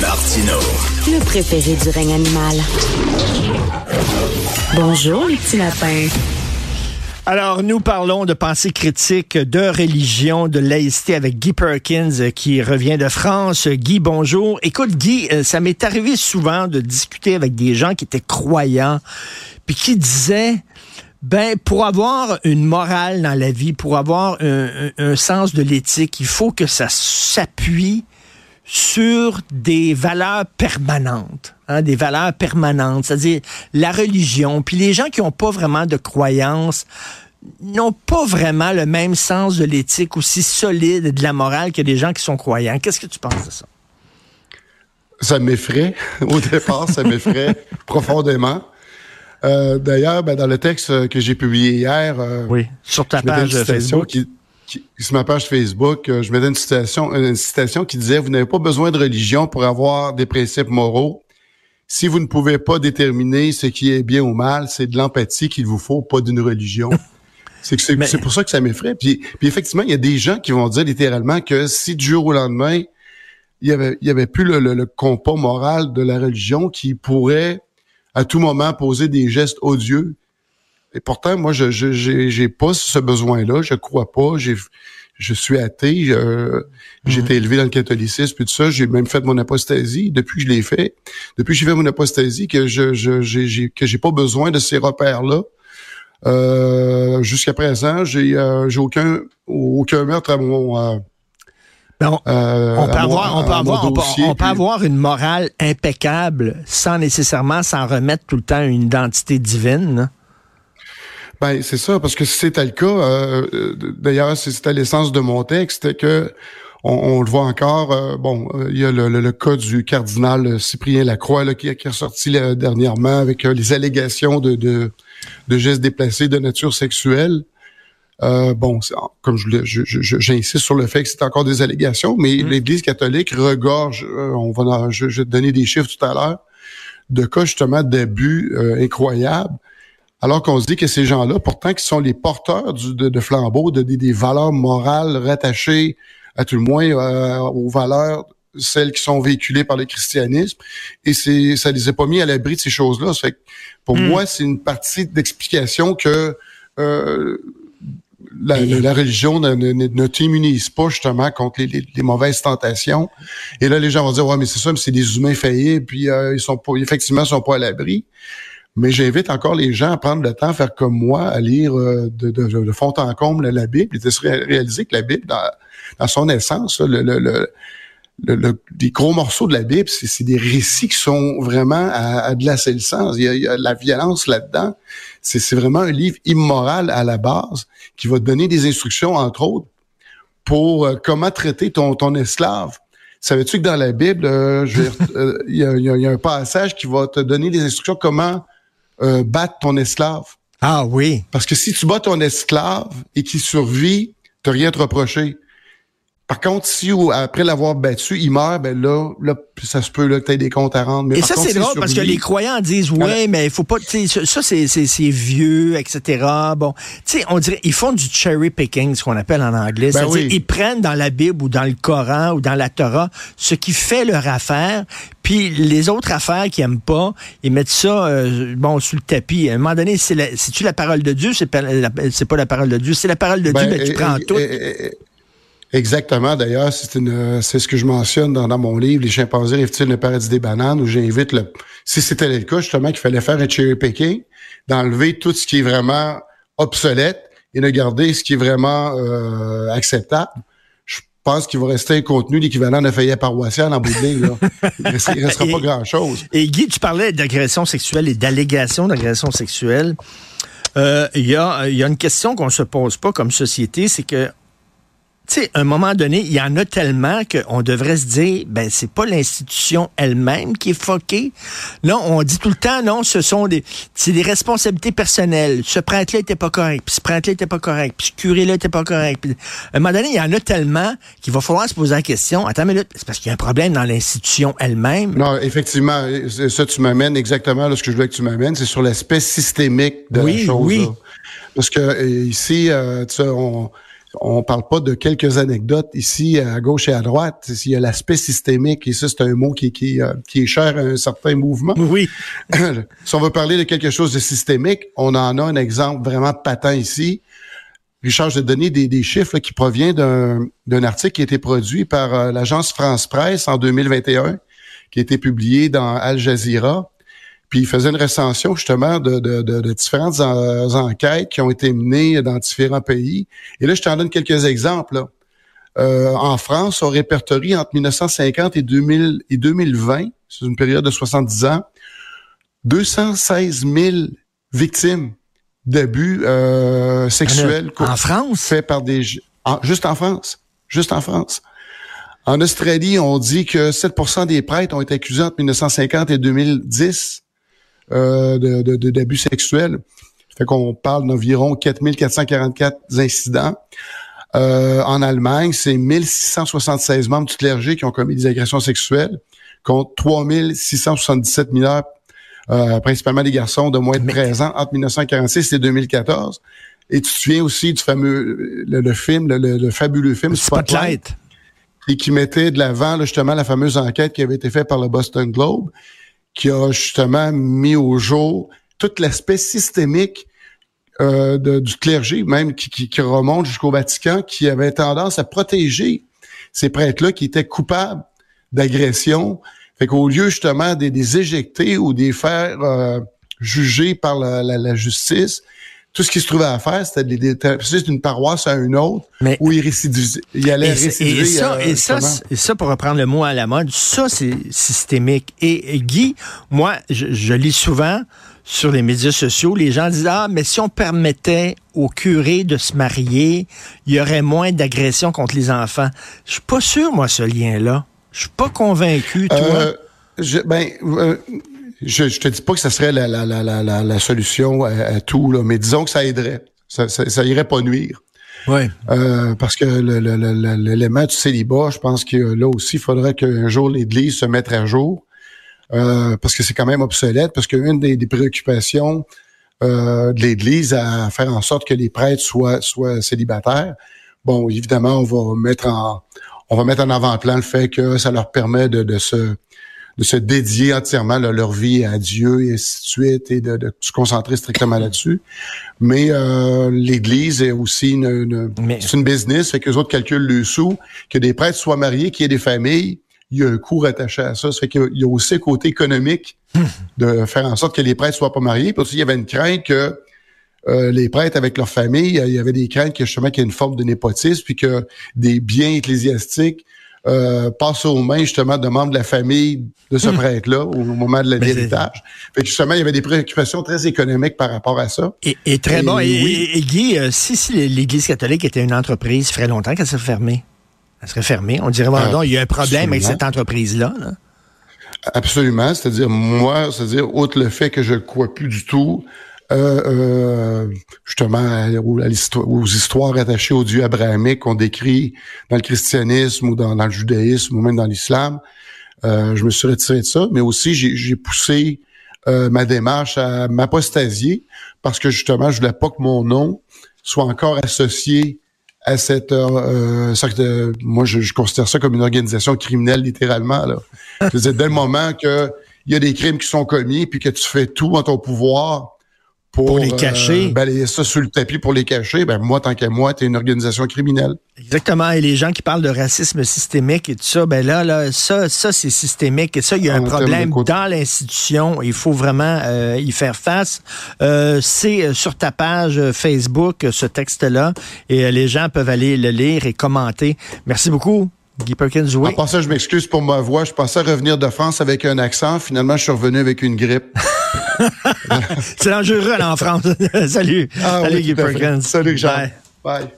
Martino. Le préféré du règne animal. Bonjour, les petits lapins. Alors, nous parlons de pensée critique, de religion, de laïcité avec Guy Perkins euh, qui revient de France. Guy, bonjour. Écoute, Guy, euh, ça m'est arrivé souvent de discuter avec des gens qui étaient croyants, puis qui disaient, ben, pour avoir une morale dans la vie, pour avoir un, un sens de l'éthique, il faut que ça s'appuie sur des valeurs permanentes, hein, des valeurs permanentes, c'est-à-dire la religion. Puis les gens qui n'ont pas vraiment de croyances n'ont pas vraiment le même sens de l'éthique aussi solide et de la morale que des gens qui sont croyants. Qu'est-ce que tu penses de ça? Ça m'effraie. Au départ, ça m'effraie profondément. Euh, D'ailleurs, ben, dans le texte que j'ai publié hier, euh, oui, sur ta page Facebook, qui, sur ma page Facebook, euh, je mettais une citation, une citation qui disait Vous n'avez pas besoin de religion pour avoir des principes moraux. Si vous ne pouvez pas déterminer ce qui est bien ou mal, c'est de l'empathie qu'il vous faut, pas d'une religion. C'est c'est pour ça que ça m'effraie. Puis, puis effectivement, il y a des gens qui vont dire littéralement que si du jour au lendemain, il y avait, il y avait plus le, le, compas moral de la religion qui pourrait à tout moment poser des gestes odieux. Et pourtant, moi, je j'ai pas ce besoin-là. Je crois pas. J'ai je suis athée. J'ai été élevé dans le catholicisme puis tout ça. J'ai même fait mon apostasie. Depuis que je l'ai fait, depuis que j'ai fait mon apostasie, que je, je j'ai que j'ai pas besoin de ces repères-là. Euh, Jusqu'à présent, j'ai euh, j'ai aucun aucun meurtre à mon euh, on, euh, on, peut avoir, on, peut avoir, on, peut, on peut avoir une morale impeccable sans nécessairement s'en remettre tout le temps à une identité divine. Ben c'est ça, parce que si c'était le cas, euh, d'ailleurs c'était l'essence de mon texte, que on, le voit encore. Euh, bon, il y a le, le, cas du cardinal Cyprien Lacroix là, qui, qui est ressorti dernièrement avec les allégations de, de, de gestes déplacés de nature sexuelle. Euh, bon, comme je j'insiste sur le fait que c'est encore des allégations, mais mm. l'Église catholique regorge, euh, on va, je, vais te donner des chiffres tout à l'heure, de cas justement d'abus euh, incroyables, alors qu'on se dit que ces gens-là, pourtant, qui sont les porteurs du, de, de flambeaux, de, des valeurs morales rattachées, à tout le moins, aux valeurs celles qui sont véhiculées par le christianisme, et c'est ça les a pas mis à l'abri de ces choses-là. Fait pour mm. moi, c'est une partie d'explication que euh, la, la, religion ne, ne, ne t'immunise pas justement contre les, les, mauvaises tentations. Et là, les gens vont dire ouais, mais c'est ça, mais c'est des humains faillis, puis euh, ils sont pas, effectivement, ils sont pas à l'abri. Mais j'invite encore les gens à prendre le temps, à faire comme moi, à lire euh, de, de, de, fond en comble la Bible, et de se réaliser que la Bible, dans, dans son essence, le, le, le le, les gros morceaux de la Bible, c'est des récits qui sont vraiment à, à glacer le sens. Il y a, il y a la violence là-dedans. C'est vraiment un livre immoral à la base qui va te donner des instructions, entre autres, pour euh, comment traiter ton, ton esclave. Savais-tu que dans la Bible, euh, euh, il y, a, y, a, un passage qui va te donner des instructions comment battre ton esclave? Ah oui. Parce que si tu bats ton esclave et qu'il survit, t'as rien à te reprocher. Par contre, si après l'avoir battu, il meurt, ben là, là ça se peut là, que tu aies des comptes à rendre. Mais Et ça, c'est drôle parce que les croyants disent ouais, mais il faut pas. Ça, c'est, c'est, vieux, etc. Bon, tu sais, on dirait ils font du cherry picking, ce qu'on appelle en anglais. Ben oui. Ils prennent dans la Bible ou dans le Coran ou dans la Torah ce qui fait leur affaire, puis les autres affaires qu'ils aiment pas, ils mettent ça euh, bon sous le tapis. À un moment donné, c'est, la, tu la parole de Dieu, c'est pas la, c'est pas la parole de Dieu, c'est la parole de Dieu, mais tu prends tout. Exactement. D'ailleurs, c'est une, c'est ce que je mentionne dans, mon livre, Les chimpanzés rêvent-ils le paradis des bananes, où j'invite le, si c'était le cas, justement, qu'il fallait faire un cherry picking, d'enlever tout ce qui est vraiment obsolète et de garder ce qui est vraiment euh, acceptable. Je pense qu'il va rester un contenu l'équivalent de feuillet paroissial en bout de ligne. Là. Il ne restera, pas grand-chose. Et Guy, tu parlais d'agression sexuelle et d'allégation d'agression sexuelle. Euh, il y, a, y a une question qu'on se pose pas comme société, c'est que tu sais, à un moment donné, il y en a tellement qu'on devrait se dire, ben, c'est pas l'institution elle-même qui est foquée. Non, on dit tout le temps, non, ce sont des, c'est des responsabilités personnelles. Ce prêtre-là était pas correct, puis ce prêtre-là était pas correct, puis ce curé-là était pas correct. à un moment donné, il y en a tellement qu'il va falloir se poser la question, attends une minute, c'est parce qu'il y a un problème dans l'institution elle-même. Non, effectivement, ça, tu m'amènes exactement là, ce que je veux que tu m'amènes, c'est sur l'aspect systémique de la chose. Oui. Parce que euh, ici, euh, tu sais, on on parle pas de quelques anecdotes ici à gauche et à droite. Il y a l'aspect systémique et ça c'est un mot qui, qui, euh, qui est cher à un certain mouvement. Oui. si on veut parler de quelque chose de systémique, on en a un exemple vraiment patent ici. Richard, je vais donner des, des chiffres qui proviennent d'un article qui a été produit par euh, l'agence France Presse en 2021, qui a été publié dans Al Jazeera. Puis il faisait une recension justement de, de, de, différentes enquêtes qui ont été menées dans différents pays. Et là, je t'en donne quelques exemples. Euh, en France, on répertorie entre 1950 et, 2000, et 2020, c'est une période de 70 ans, 216 000 victimes d'abus euh, sexuels. En France? Fait par des... juste en France. Juste en France. En Australie, on dit que 7% des prêtres ont été accusés entre 1950 et 2010 euh, d'abus sexuels. Ça fait qu'on parle d'environ 4444 incidents. Euh, en Allemagne, c'est 1676 membres du clergé qui ont commis des agressions sexuelles contre 3677 mineurs, euh, principalement des garçons de moins de 13 ans entre 1946 et 2014. Et tu te souviens aussi du fameux le, film, le, fabuleux film Spotlight. Et qui mettait de l'avant justement la fameuse enquête qui avait été faite par le Boston Globe qui a justement mis au jour tout l'aspect systémique euh, du clergé, même qui, remonte jusqu'au Vatican, qui avait tendance à protéger ces prêtres-là qui étaient coupables d'agression. Fait qu'au lieu justement de les éjecter ou de les faire euh, juger par la justice, tout ce qui se trouvait à faire, c'était de d'une paroisse à une autre Mais, où il, allait récidiver. Et ça, euh, et, ça, et ça, pour reprendre le mot à la mode, ça, c'est systémique. Et, Guy, moi, je, lis souvent sur les médias sociaux, les gens disent Ah, mais si on permettait aux curés de se marier, il y aurait moins d'agressions contre les enfants. Je suis pas sûr, moi, ce lien-là. Je suis pas convaincu, toi. Euh, je, ben, euh, je, je te dis pas que ça serait la, la, la, la, la solution à, tout, là, mais disons que ça aiderait. Ça, ça, ça irait pas nuire. Ouais. Euh, parce que l'élément du célibat, je pense que là aussi, il faudrait qu'un jour l'Église se mette à jour. Euh, parce que c'est quand même obsolète, parce qu'une des, des préoccupations euh, de l'Église à faire en sorte que les prêtres soient, soient célibataires, bon, évidemment, on va mettre en on va mettre en avant-plan le fait que ça leur permet de, de se de se dédier entièrement leur vie à Dieu et ainsi de suite et de, se concentrer strictement là-dessus. Mais euh, l'Église est aussi une, c'est une business, fait que les autres calculent le sous, que des prêtres soient mariés, qu'il y ait des familles, il y a un coût rattaché à ça. Ça fait qu'il y a aussi un côté économique de faire en sorte que les prêtres soient pas mariés. Puis aussi, il y avait une crainte que euh, les prêtres avec leur famille, il y avait des craintes que justement qu'il y ait une forme de népotisme, puis que des biens ecclésiastiques euh, passe aux mains justement de membres de la famille de ce hmm. prêtre-là au moment de l'héritage. Fait que justement, il y avait des préoccupations très économiques par rapport à ça. Et, très bon. Et, Guy, euh, si, si l'Église catholique était une entreprise, ça ferait longtemps qu'elle serait fermée. Elle serait fermée. On dirait, voilà, il y a un problème avec cette entreprise-là. Absolument. C'est-à-dire, moi, c'est-à-dire, outre le fait que je ne crois plus du tout euh, euh, justement aux, histoires attachées au Dieu abrahamique qu'on décrit dans le christianisme ou dans, le judaïsme ou même dans l'islam. Euh, je me suis retiré de ça, mais aussi j'ai poussé ma démarche à m'apostasier parce que justement, je voulais pas que mon nom soit encore associé à cette euh, moi je, considère ça comme une organisation criminelle littéralement là. dès le moment que il y a des crimes qui sont commis puis que tu fais tout en ton pouvoir pour, les cacher. Euh, balayer ça sur le tapis pour les cacher, ben moi, tant qu'à moi, t'es une organisation criminelle. Exactement. Et les gens qui parlent de racisme systémique et tout ça, ben là, là ça, ça c'est systémique. Et ça, il y a un problème dans l'institution. Il faut vraiment euh, y faire face. Euh, c'est euh, sur ta page Facebook, ce texte-là. Et les gens peuvent aller le lire et commenter. Merci beaucoup. Guy Perkins, oui. En passant, je m'excuse pour ma voix. Je pensais revenir de France avec un accent. Finalement, je suis revenu avec une grippe. C'est dangereux en France. Salut. Ah Salut, Guy Perkins. Salut, Jean. Bye.